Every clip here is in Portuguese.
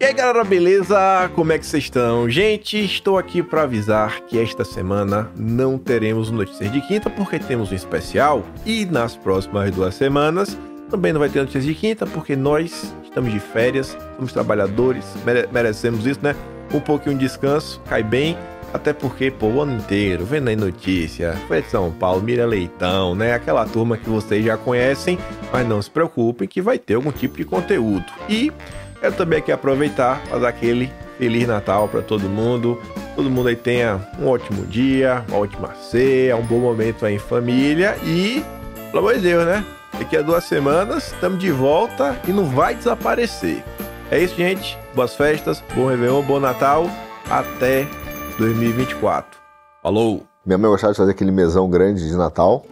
E aí galera, beleza? Como é que vocês estão? Gente, estou aqui para avisar que esta semana não teremos notícias de quinta porque temos um especial e nas próximas duas semanas também não vai ter notícias de quinta porque nós estamos de férias, somos trabalhadores, mere merecemos isso, né? Um pouquinho de descanso, cai bem. Até porque, pô, o ano inteiro, vendo aí notícia, foi de São Paulo, Mira Leitão, né? Aquela turma que vocês já conhecem, mas não se preocupem que vai ter algum tipo de conteúdo. E quero também aqui aproveitar para dar aquele Feliz Natal para todo mundo. Todo mundo aí tenha um ótimo dia, uma ótima ceia, um bom momento aí em família e, pelo amor de Deus, né? Daqui a duas semanas estamos de volta e não vai desaparecer. É isso, gente. Boas festas, bom Réveillon, bom Natal. Até 2024. Falou! Minha mãe gostava de fazer aquele mesão grande de Natal.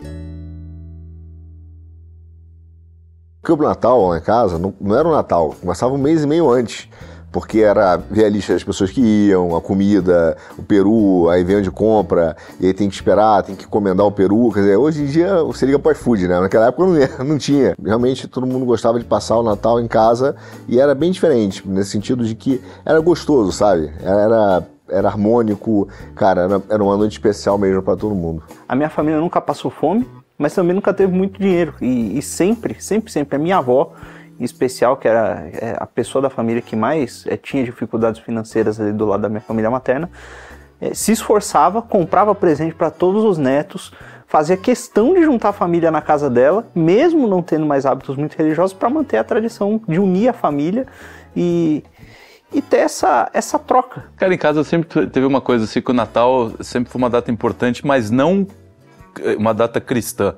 Porque o Natal lá em casa não, não era o Natal, começava um mês e meio antes porque era ver a lista das pessoas que iam, a comida, o peru, aí vem onde compra, e aí tem que esperar, tem que encomendar o peru. Quer dizer, hoje em dia você liga para iFood, né? Naquela época não, não tinha. Realmente todo mundo gostava de passar o Natal em casa e era bem diferente, nesse sentido de que era gostoso, sabe? Era era harmônico, cara, era, era uma noite especial mesmo para todo mundo. A minha família nunca passou fome, mas também nunca teve muito dinheiro. E, e sempre, sempre, sempre, a minha avó em especial, que era é, a pessoa da família que mais é, tinha dificuldades financeiras ali do lado da minha família materna, é, se esforçava, comprava presente para todos os netos, fazia questão de juntar a família na casa dela, mesmo não tendo mais hábitos muito religiosos, para manter a tradição de unir a família e, e ter essa, essa troca. Cara, em casa sempre teve uma coisa assim, que o Natal sempre foi uma data importante, mas não uma data cristã.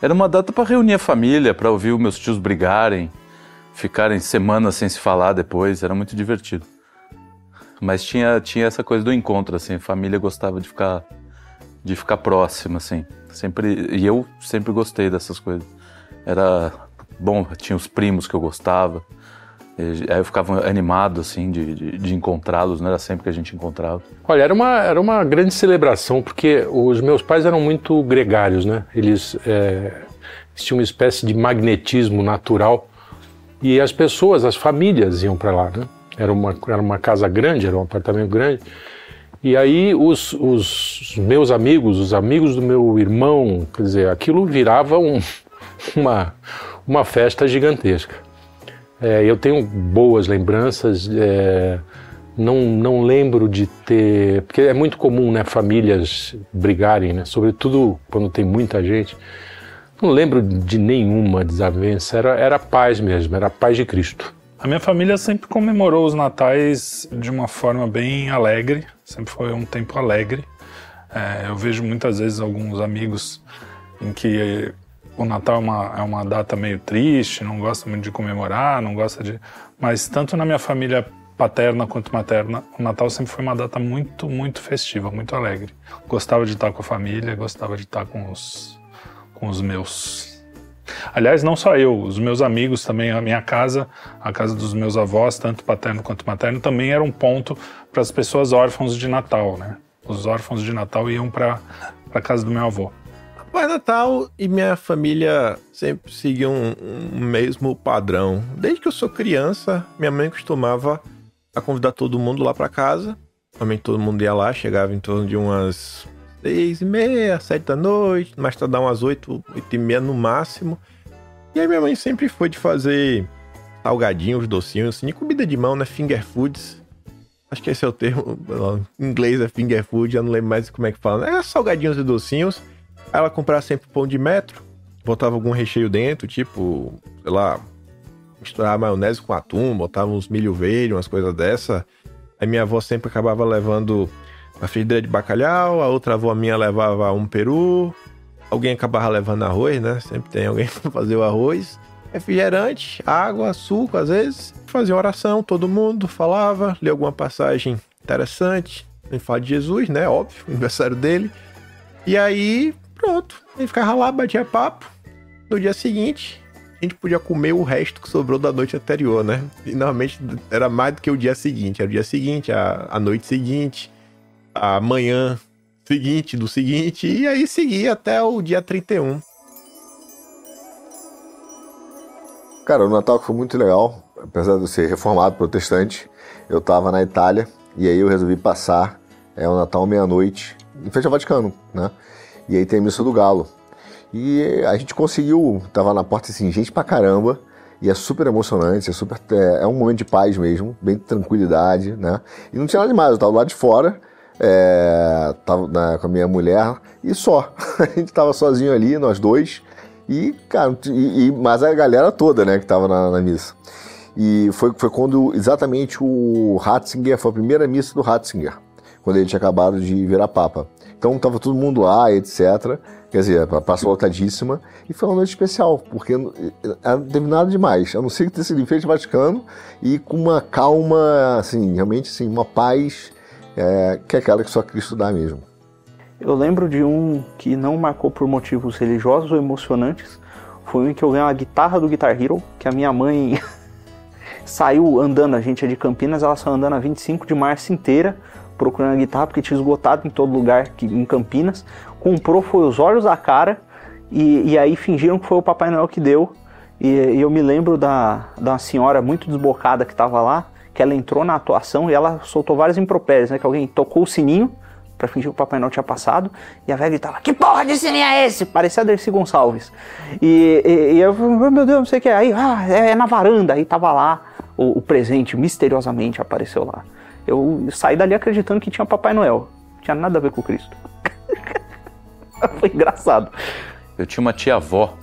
Era uma data para reunir a família, para ouvir meus tios brigarem, ficarem semanas sem se falar depois, era muito divertido. Mas tinha, tinha essa coisa do encontro, assim, a família gostava de ficar de ficar próxima, assim. Sempre, e eu sempre gostei dessas coisas. Era bom, tinha os primos que eu gostava. Aí eu ficava animado, assim, de, de, de encontrá-los, não era sempre que a gente encontrava. Olha, era uma, era uma grande celebração, porque os meus pais eram muito gregários, né? Eles, é, tinham uma espécie de magnetismo natural e as pessoas, as famílias iam para lá, né? Era uma, era uma casa grande, era um apartamento grande. E aí os, os meus amigos, os amigos do meu irmão, quer dizer, aquilo virava um, uma, uma festa gigantesca. É, eu tenho boas lembranças, é, não, não lembro de ter. Porque é muito comum, né, famílias brigarem, né, sobretudo quando tem muita gente. Não lembro de nenhuma desavença, era, era paz mesmo, era paz de Cristo. A minha família sempre comemorou os natais de uma forma bem alegre, sempre foi um tempo alegre. É, eu vejo muitas vezes alguns amigos em que o Natal é uma, é uma data meio triste, não gosta muito de comemorar, não gosta de. Mas tanto na minha família paterna quanto materna, o Natal sempre foi uma data muito, muito festiva, muito alegre. Gostava de estar com a família, gostava de estar com os, com os meus. Aliás, não só eu, os meus amigos também, a minha casa, a casa dos meus avós, tanto paterno quanto materno, também era um ponto para as pessoas órfãos de Natal, né? Os órfãos de Natal iam para a casa do meu avô. Pai Natal e minha família sempre seguiam um, um mesmo padrão. Desde que eu sou criança, minha mãe costumava a convidar todo mundo lá para casa. Também todo mundo ia lá, chegava em torno de umas seis e meia, sete da noite, mais tarde umas oito, oito e meia no máximo. E aí minha mãe sempre foi de fazer salgadinhos, docinhos, assim, comida de mão, né? Finger foods. Acho que esse é o termo, em inglês é finger food, eu não lembro mais como é que fala. É salgadinhos e docinhos. Ela comprava sempre pão de metro, botava algum recheio dentro, tipo, sei lá, misturar maionese com atum, botava uns milho verde, umas coisas dessa. Aí minha avó sempre acabava levando a frigideira de bacalhau, a outra avó minha levava um peru, alguém acabava levando arroz, né? Sempre tem alguém para fazer o arroz. Refrigerante, água, suco, às vezes. Fazia oração, todo mundo falava, lia alguma passagem interessante. Em fala de Jesus, né? Óbvio, aniversário dele. E aí, pronto. Ele ficava lá, batia papo. No dia seguinte, a gente podia comer o resto que sobrou da noite anterior, né? E normalmente era mais do que o dia seguinte. Era o dia seguinte, a, a noite seguinte a manhã seguinte do seguinte, e aí seguia até o dia 31. Cara, o Natal foi muito legal. apesar de eu ser reformado protestante, eu estava na Itália e aí eu resolvi passar é, o Natal meia-noite em frente ao Vaticano, né? E aí tem a missa do Galo. E a gente conseguiu, tava na porta assim, gente pra caramba, e é super emocionante, é super é, é um momento de paz mesmo, bem de tranquilidade, né? E não tinha nada demais, eu tava lá de fora, é, tava né, com a minha mulher e só. a gente tava sozinho ali, nós dois, e, cara, e, e, mas a galera toda, né, que tava na, na missa. E foi, foi quando exatamente o Ratzinger, foi a primeira missa do Ratzinger, quando ele tinha acabado de virar Papa. Então tava todo mundo lá, etc. Quer dizer, a lotadíssima. E foi uma noite especial, porque não teve nada demais. A não ser que ter sido ao Vaticano e com uma calma, assim, realmente assim, uma paz é, que é aquela que só Cristo dá mesmo. Eu lembro de um que não marcou por motivos religiosos ou emocionantes. Foi um em que eu ganhei uma guitarra do Guitar Hero, que a minha mãe saiu andando, a gente é de Campinas, ela saiu andando a 25 de março inteira procurando a guitarra porque tinha esgotado em todo lugar em Campinas. Comprou, foi os olhos da cara e, e aí fingiram que foi o Papai Noel que deu. E, e eu me lembro da, da senhora muito desbocada que estava lá, que ela entrou na atuação e ela soltou várias impropérios, né? Que alguém tocou o sininho para fingir que o Papai Noel tinha passado e a velha gritava: Que porra de sininho é esse? Parecia a Dercy Gonçalves. E, e, e eu falei: Meu Deus, não sei o que. Aí, ah, é, é na varanda. Aí tava lá o, o presente, misteriosamente apareceu lá. Eu saí dali acreditando que tinha Papai Noel. Não tinha nada a ver com Cristo. Foi engraçado. Eu tinha uma tia-avó,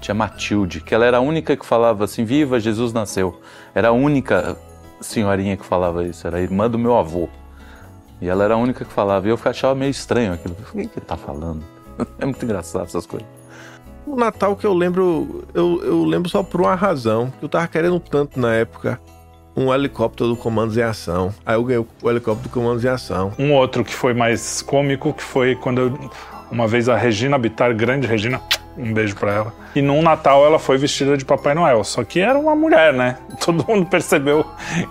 tia Matilde, que ela era a única que falava assim: Viva, Jesus nasceu. Era a única senhorinha que falava isso, era a irmã do meu avô. E ela era a única que falava. E eu achava meio estranho aquilo. O que ele tá falando? É muito engraçado essas coisas. O Natal que eu lembro, eu, eu lembro só por uma razão, que eu tava querendo tanto na época um helicóptero do Comandos em Ação. Aí eu ganhei o helicóptero do Comandos em Ação. Um outro que foi mais cômico, que foi quando eu, uma vez a Regina Bittar, grande Regina, um beijo para ela. E num Natal ela foi vestida de Papai Noel, só que era uma mulher, né? Todo mundo percebeu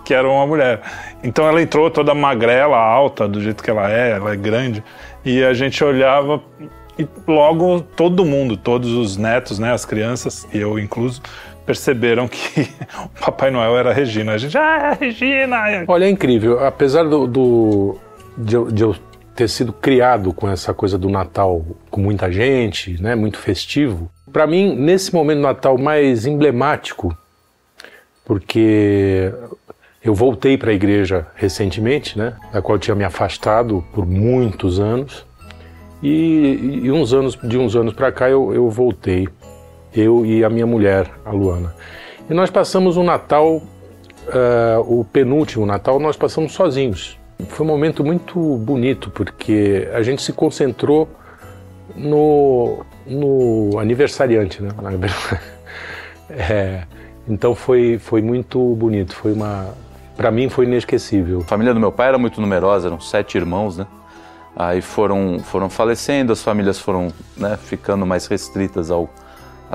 que era uma mulher. Então ela entrou toda magrela, alta, do jeito que ela é, ela é grande. E a gente olhava e logo todo mundo, todos os netos, né, as crianças, e eu incluso, perceberam que o Papai Noel era a Regina. A gente, ah, é Regina! Olha, é incrível. Apesar do, do de, eu, de, eu, ter sido criado com essa coisa do Natal com muita gente, né, muito festivo, para mim, nesse momento do Natal mais emblemático, porque eu voltei para a igreja recentemente, né, da qual tinha me afastado por muitos anos, e, e uns anos de uns anos para cá eu, eu voltei eu e a minha mulher, a Luana. E nós passamos o Natal, uh, o penúltimo Natal, nós passamos sozinhos. Foi um momento muito bonito, porque a gente se concentrou no, no aniversariante, né? é, então foi, foi muito bonito, foi uma... Para mim foi inesquecível. A família do meu pai era muito numerosa, eram sete irmãos, né? Aí foram, foram falecendo, as famílias foram né, ficando mais restritas ao,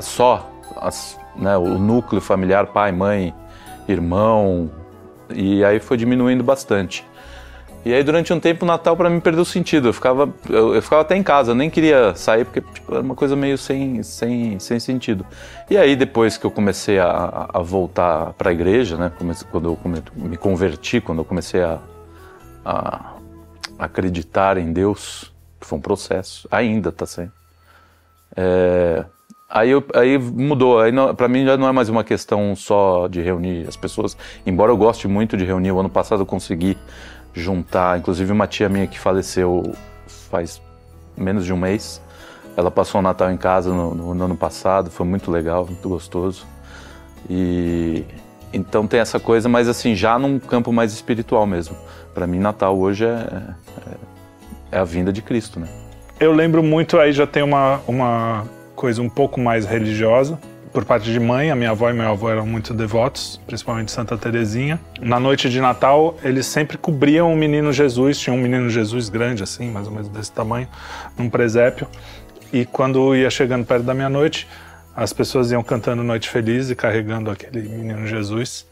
só as, né, o núcleo familiar, pai, mãe, irmão, e aí foi diminuindo bastante. E aí durante um tempo o Natal para mim perdeu sentido. Eu ficava, eu, eu, ficava até em casa, eu nem queria sair porque tipo, era uma coisa meio sem, sem, sem sentido. E aí depois que eu comecei a, a voltar para a igreja, né, quando eu come, me converti, quando eu comecei a, a acreditar em Deus, que foi um processo, ainda está sendo. É, Aí, eu, aí mudou. Aí para mim já não é mais uma questão só de reunir as pessoas. Embora eu goste muito de reunir, o ano passado eu consegui juntar, inclusive uma tia minha que faleceu faz menos de um mês. Ela passou o Natal em casa no, no, no ano passado, foi muito legal, muito gostoso. E então tem essa coisa, mas assim, já num campo mais espiritual mesmo. Para mim, Natal hoje é, é, é, a vinda de Cristo, né? Eu lembro muito, aí já tem uma, uma coisa um pouco mais religiosa. Por parte de mãe, a minha avó e meu avô eram muito devotos, principalmente Santa Terezinha. Na noite de Natal, eles sempre cobriam o menino Jesus, tinha um menino Jesus grande assim, mais ou menos desse tamanho, num presépio. E quando ia chegando perto da meia-noite, as pessoas iam cantando Noite Feliz e carregando aquele menino Jesus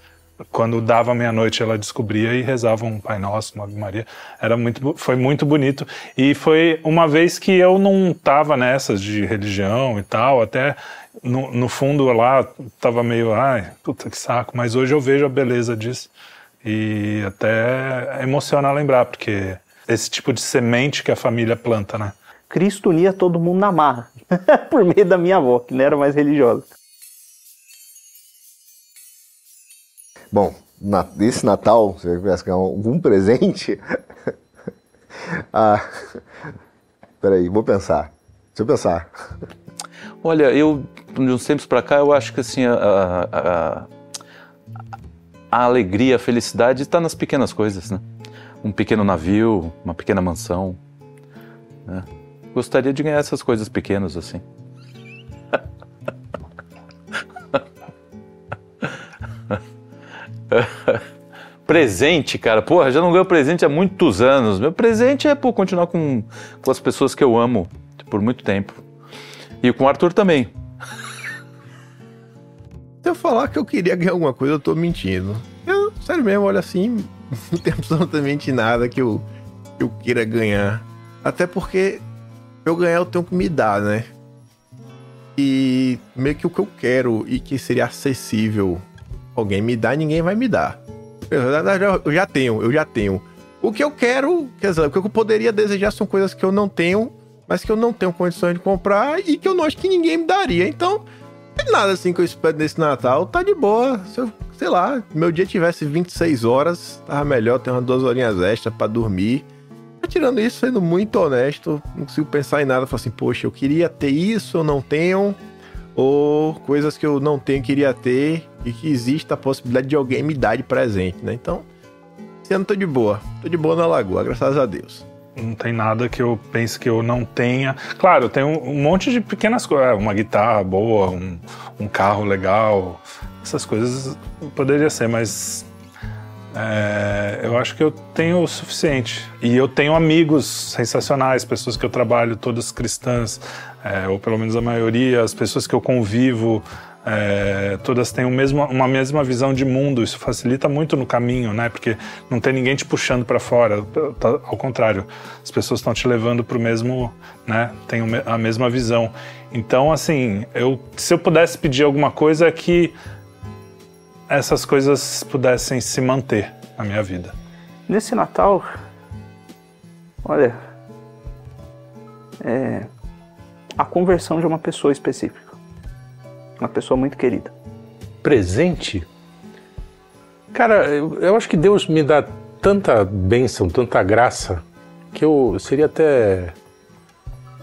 quando dava meia-noite ela descobria e rezava um Pai Nosso, uma Ave Maria. Era muito, foi muito bonito. E foi uma vez que eu não estava nessas de religião e tal, até no, no fundo lá tava meio, ai, puta que saco, mas hoje eu vejo a beleza disso. E até emociona lembrar, porque esse tipo de semente que a família planta, né? Cristo unia todo mundo na marra, por meio da minha avó, que não era mais religiosa. Bom, na, esse Natal, você vai ganhar algum presente? ah, peraí, vou pensar. Deixa eu pensar. Olha, eu, de uns tempos para cá, eu acho que assim, a, a, a alegria, a felicidade está nas pequenas coisas, né? Um pequeno navio, uma pequena mansão. Né? Gostaria de ganhar essas coisas pequenas assim. Presente, cara. Porra, já não ganho presente há muitos anos. Meu presente é, pô, continuar com, com as pessoas que eu amo por muito tempo. E com o Arthur também. Se eu falar que eu queria ganhar alguma coisa, eu tô mentindo. Eu, sério mesmo, olha assim, não tem absolutamente nada que eu, que eu queira ganhar. Até porque eu ganhar eu tenho que me dar, né? E meio que o que eu quero e que seria acessível alguém me dar, ninguém vai me dar. Eu já tenho, eu já tenho. O que eu quero, quer dizer, o que eu poderia desejar são coisas que eu não tenho, mas que eu não tenho condições de comprar e que eu não acho que ninguém me daria. Então, tem nada assim que eu espero nesse Natal, tá de boa. Se eu, sei lá, meu dia tivesse 26 horas, tava melhor ter umas duas horinhas extras para dormir. Tirando isso, sendo muito honesto, não consigo pensar em nada. Falar assim, poxa, eu queria ter isso, eu não tenho. Ou coisas que eu não tenho, queria ter e que exista a possibilidade de alguém me dar de presente, né? Então, esse ano tô de boa. Tô de boa na lagoa, graças a Deus. Não tem nada que eu pense que eu não tenha. Claro, eu tenho um monte de pequenas coisas. É, uma guitarra boa, um, um carro legal. Essas coisas poderia ser, mas é, eu acho que eu tenho o suficiente. E eu tenho amigos sensacionais, pessoas que eu trabalho, todas cristãs, é, ou pelo menos a maioria, as pessoas que eu convivo, é, todas têm mesmo, uma mesma visão de mundo. Isso facilita muito no caminho, né? Porque não tem ninguém te puxando para fora. Tá, ao contrário, as pessoas estão te levando para o mesmo, né? Tem a mesma visão. Então, assim, eu, se eu pudesse pedir alguma coisa é que essas coisas pudessem se manter na minha vida. Nesse Natal, olha, é, a conversão de uma pessoa específica uma pessoa muito querida. Presente? Cara, eu, eu acho que Deus me dá tanta bênção, tanta graça, que eu seria até.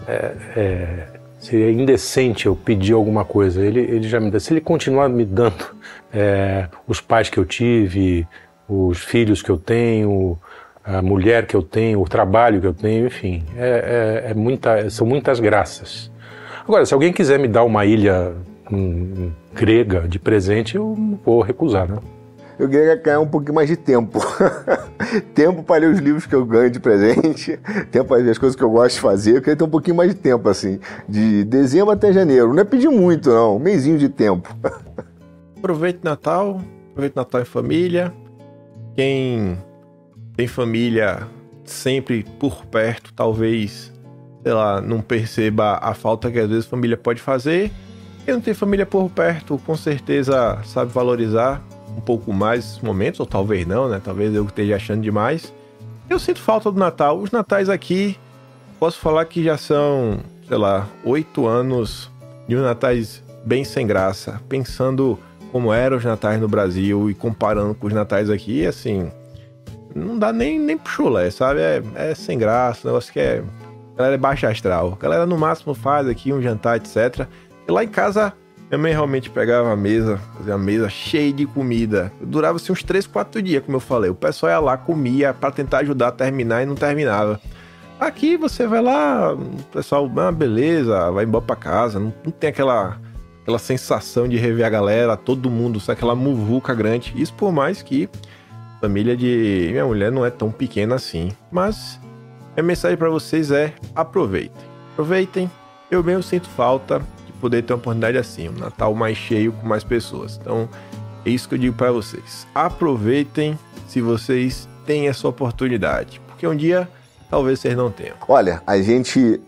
É, é, seria indecente eu pedir alguma coisa. Ele, ele já me dá. Se ele continuar me dando é, os pais que eu tive, os filhos que eu tenho, a mulher que eu tenho, o trabalho que eu tenho, enfim, é, é, é muita, são muitas graças. Agora, se alguém quiser me dar uma ilha um, grega de presente, eu não vou recusar, né? Eu queria ganhar um pouquinho mais de tempo. tempo para ler os livros que eu ganho de presente, tempo para ver as coisas que eu gosto de fazer. Eu queria ter um pouquinho mais de tempo, assim, de dezembro até janeiro. Não é pedir muito, não, um mêsinho de tempo. Aproveite Natal, aproveite Natal em família. Quem tem família sempre por perto, talvez, sei lá, não perceba a falta que às vezes a família pode fazer quem não tem família por perto, com certeza sabe valorizar um pouco mais esses momentos, ou talvez não, né? Talvez eu esteja achando demais. Eu sinto falta do Natal. Os natais aqui, posso falar que já são, sei lá, oito anos de um natais bem sem graça. Pensando como eram os natais no Brasil e comparando com os natais aqui, assim, não dá nem, nem pro chulé, sabe? É, é sem graça, o negócio que é. A galera é baixa astral. A galera no máximo faz aqui um jantar, etc. E lá em casa, minha mãe realmente pegava a mesa, fazia a mesa cheia de comida. Durava assim uns 3, 4 dias, como eu falei. O pessoal ia lá, comia para tentar ajudar a terminar e não terminava. Aqui você vai lá, o pessoal, ah, beleza, vai embora para casa. Não, não, tem aquela, aquela sensação de rever a galera, todo mundo, sabe? aquela muvuca grande. Isso por mais que a família de minha mulher não é tão pequena assim. Mas minha mensagem para vocês é: aproveitem. Aproveitem. Eu mesmo sinto falta poder ter uma oportunidade assim, um Natal mais cheio com mais pessoas. Então, é isso que eu digo para vocês. Aproveitem se vocês têm essa oportunidade, porque um dia talvez vocês não tenham. Olha, a gente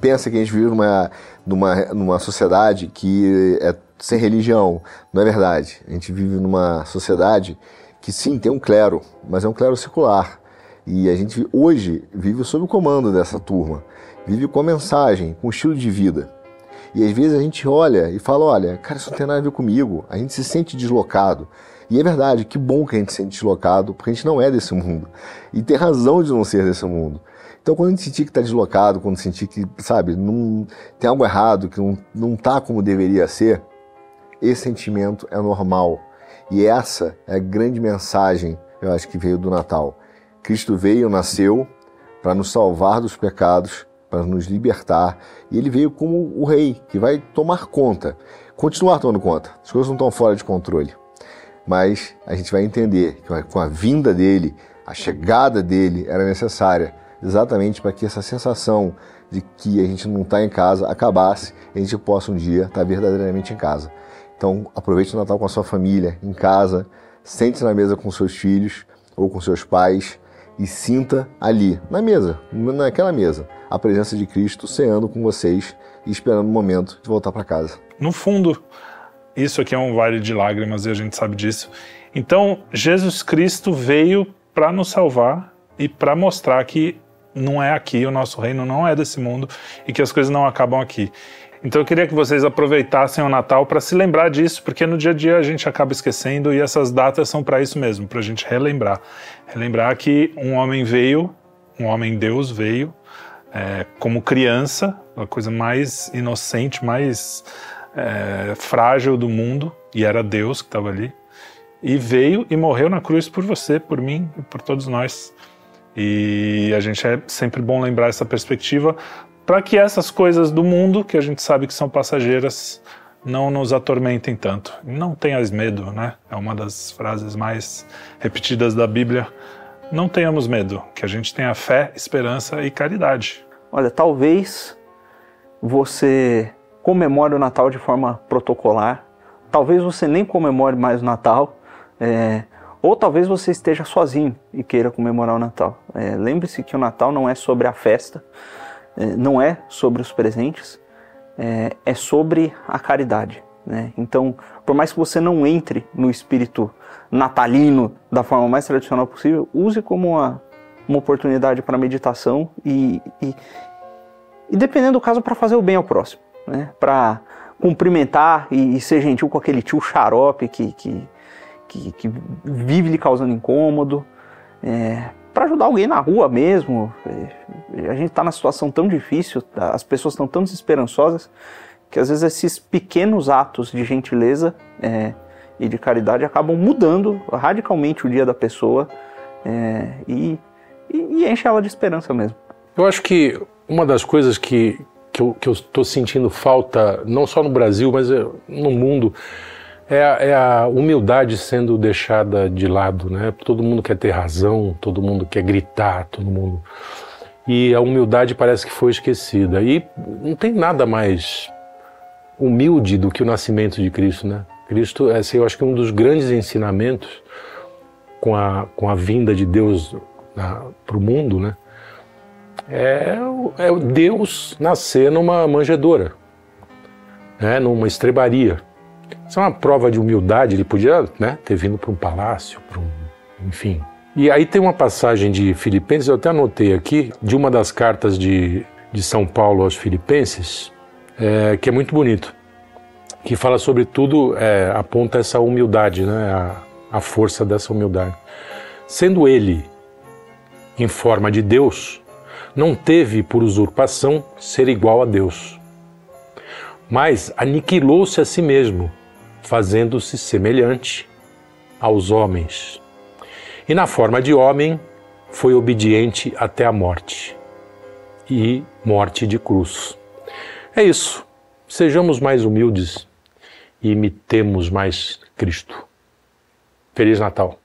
pensa que a gente vive numa, numa, numa sociedade que é sem religião. Não é verdade. A gente vive numa sociedade que sim, tem um clero, mas é um clero secular. E a gente hoje vive sob o comando dessa turma, vive com a mensagem, com o estilo de vida. E às vezes a gente olha e fala: olha, cara, isso não tem nada a ver comigo. A gente se sente deslocado. E é verdade, que bom que a gente se sente deslocado, porque a gente não é desse mundo. E tem razão de não ser desse mundo. Então, quando a gente sentir que está deslocado, quando sentir que, sabe, não, tem algo errado, que não, não tá como deveria ser, esse sentimento é normal. E essa é a grande mensagem, eu acho, que veio do Natal. Cristo veio, nasceu para nos salvar dos pecados, para nos libertar, e ele veio como o rei que vai tomar conta, continuar tomando conta. As coisas não estão fora de controle. Mas a gente vai entender que com a vinda dele, a chegada dele era necessária, exatamente para que essa sensação de que a gente não está em casa acabasse e a gente possa um dia estar verdadeiramente em casa. Então aproveite o Natal com a sua família, em casa, sente-se na mesa com seus filhos ou com seus pais e sinta ali, na mesa, naquela mesa, a presença de Cristo ceando com vocês e esperando o momento de voltar para casa. No fundo, isso aqui é um vale de lágrimas e a gente sabe disso. Então, Jesus Cristo veio para nos salvar e para mostrar que não é aqui, o nosso reino não é desse mundo e que as coisas não acabam aqui. Então eu queria que vocês aproveitassem o Natal para se lembrar disso, porque no dia a dia a gente acaba esquecendo e essas datas são para isso mesmo, para a gente relembrar. Relembrar que um homem veio, um homem Deus veio é, como criança, a coisa mais inocente, mais é, frágil do mundo, e era Deus que estava ali, e veio e morreu na cruz por você, por mim e por todos nós. E a gente é sempre bom lembrar essa perspectiva para que essas coisas do mundo, que a gente sabe que são passageiras, não nos atormentem tanto. Não tenhas medo, né? É uma das frases mais repetidas da Bíblia. Não tenhamos medo, que a gente tenha fé, esperança e caridade. Olha, talvez você comemore o Natal de forma protocolar, talvez você nem comemore mais o Natal, é, ou talvez você esteja sozinho e queira comemorar o Natal. É, Lembre-se que o Natal não é sobre a festa, não é sobre os presentes, é, é sobre a caridade. Né? Então, por mais que você não entre no espírito natalino da forma mais tradicional possível, use como uma, uma oportunidade para meditação e, e, e, dependendo do caso, para fazer o bem ao próximo. Né? Para cumprimentar e, e, ser gentil com aquele tio xarope que, que, que, que vive lhe causando incômodo. É, para ajudar alguém na rua mesmo. A gente está na situação tão difícil, as pessoas estão tão desesperançosas, que às vezes esses pequenos atos de gentileza é, e de caridade acabam mudando radicalmente o dia da pessoa é, e, e, e enche ela de esperança mesmo. Eu acho que uma das coisas que, que eu estou sentindo falta, não só no Brasil, mas é, no mundo, é a, é a, humildade sendo deixada de lado, né? Todo mundo quer ter razão, todo mundo quer gritar, todo mundo. E a humildade parece que foi esquecida. E não tem nada mais humilde do que o nascimento de Cristo, né? Cristo, assim, eu acho que um dos grandes ensinamentos com a, com a vinda de Deus para o mundo, né? É, é Deus nascer numa manjedoura, né? numa estrebaria. Isso é uma prova de humildade, ele podia né, ter vindo para um palácio, para um, enfim. E aí tem uma passagem de Filipenses, eu até anotei aqui, de uma das cartas de, de São Paulo aos Filipenses, é, que é muito bonito, que fala sobre tudo, é, aponta essa humildade, né, a, a força dessa humildade. Sendo ele em forma de Deus, não teve por usurpação ser igual a Deus, mas aniquilou-se a si mesmo fazendo-se semelhante aos homens. E na forma de homem, foi obediente até a morte e morte de cruz. É isso. Sejamos mais humildes e imitemos mais Cristo. Feliz Natal.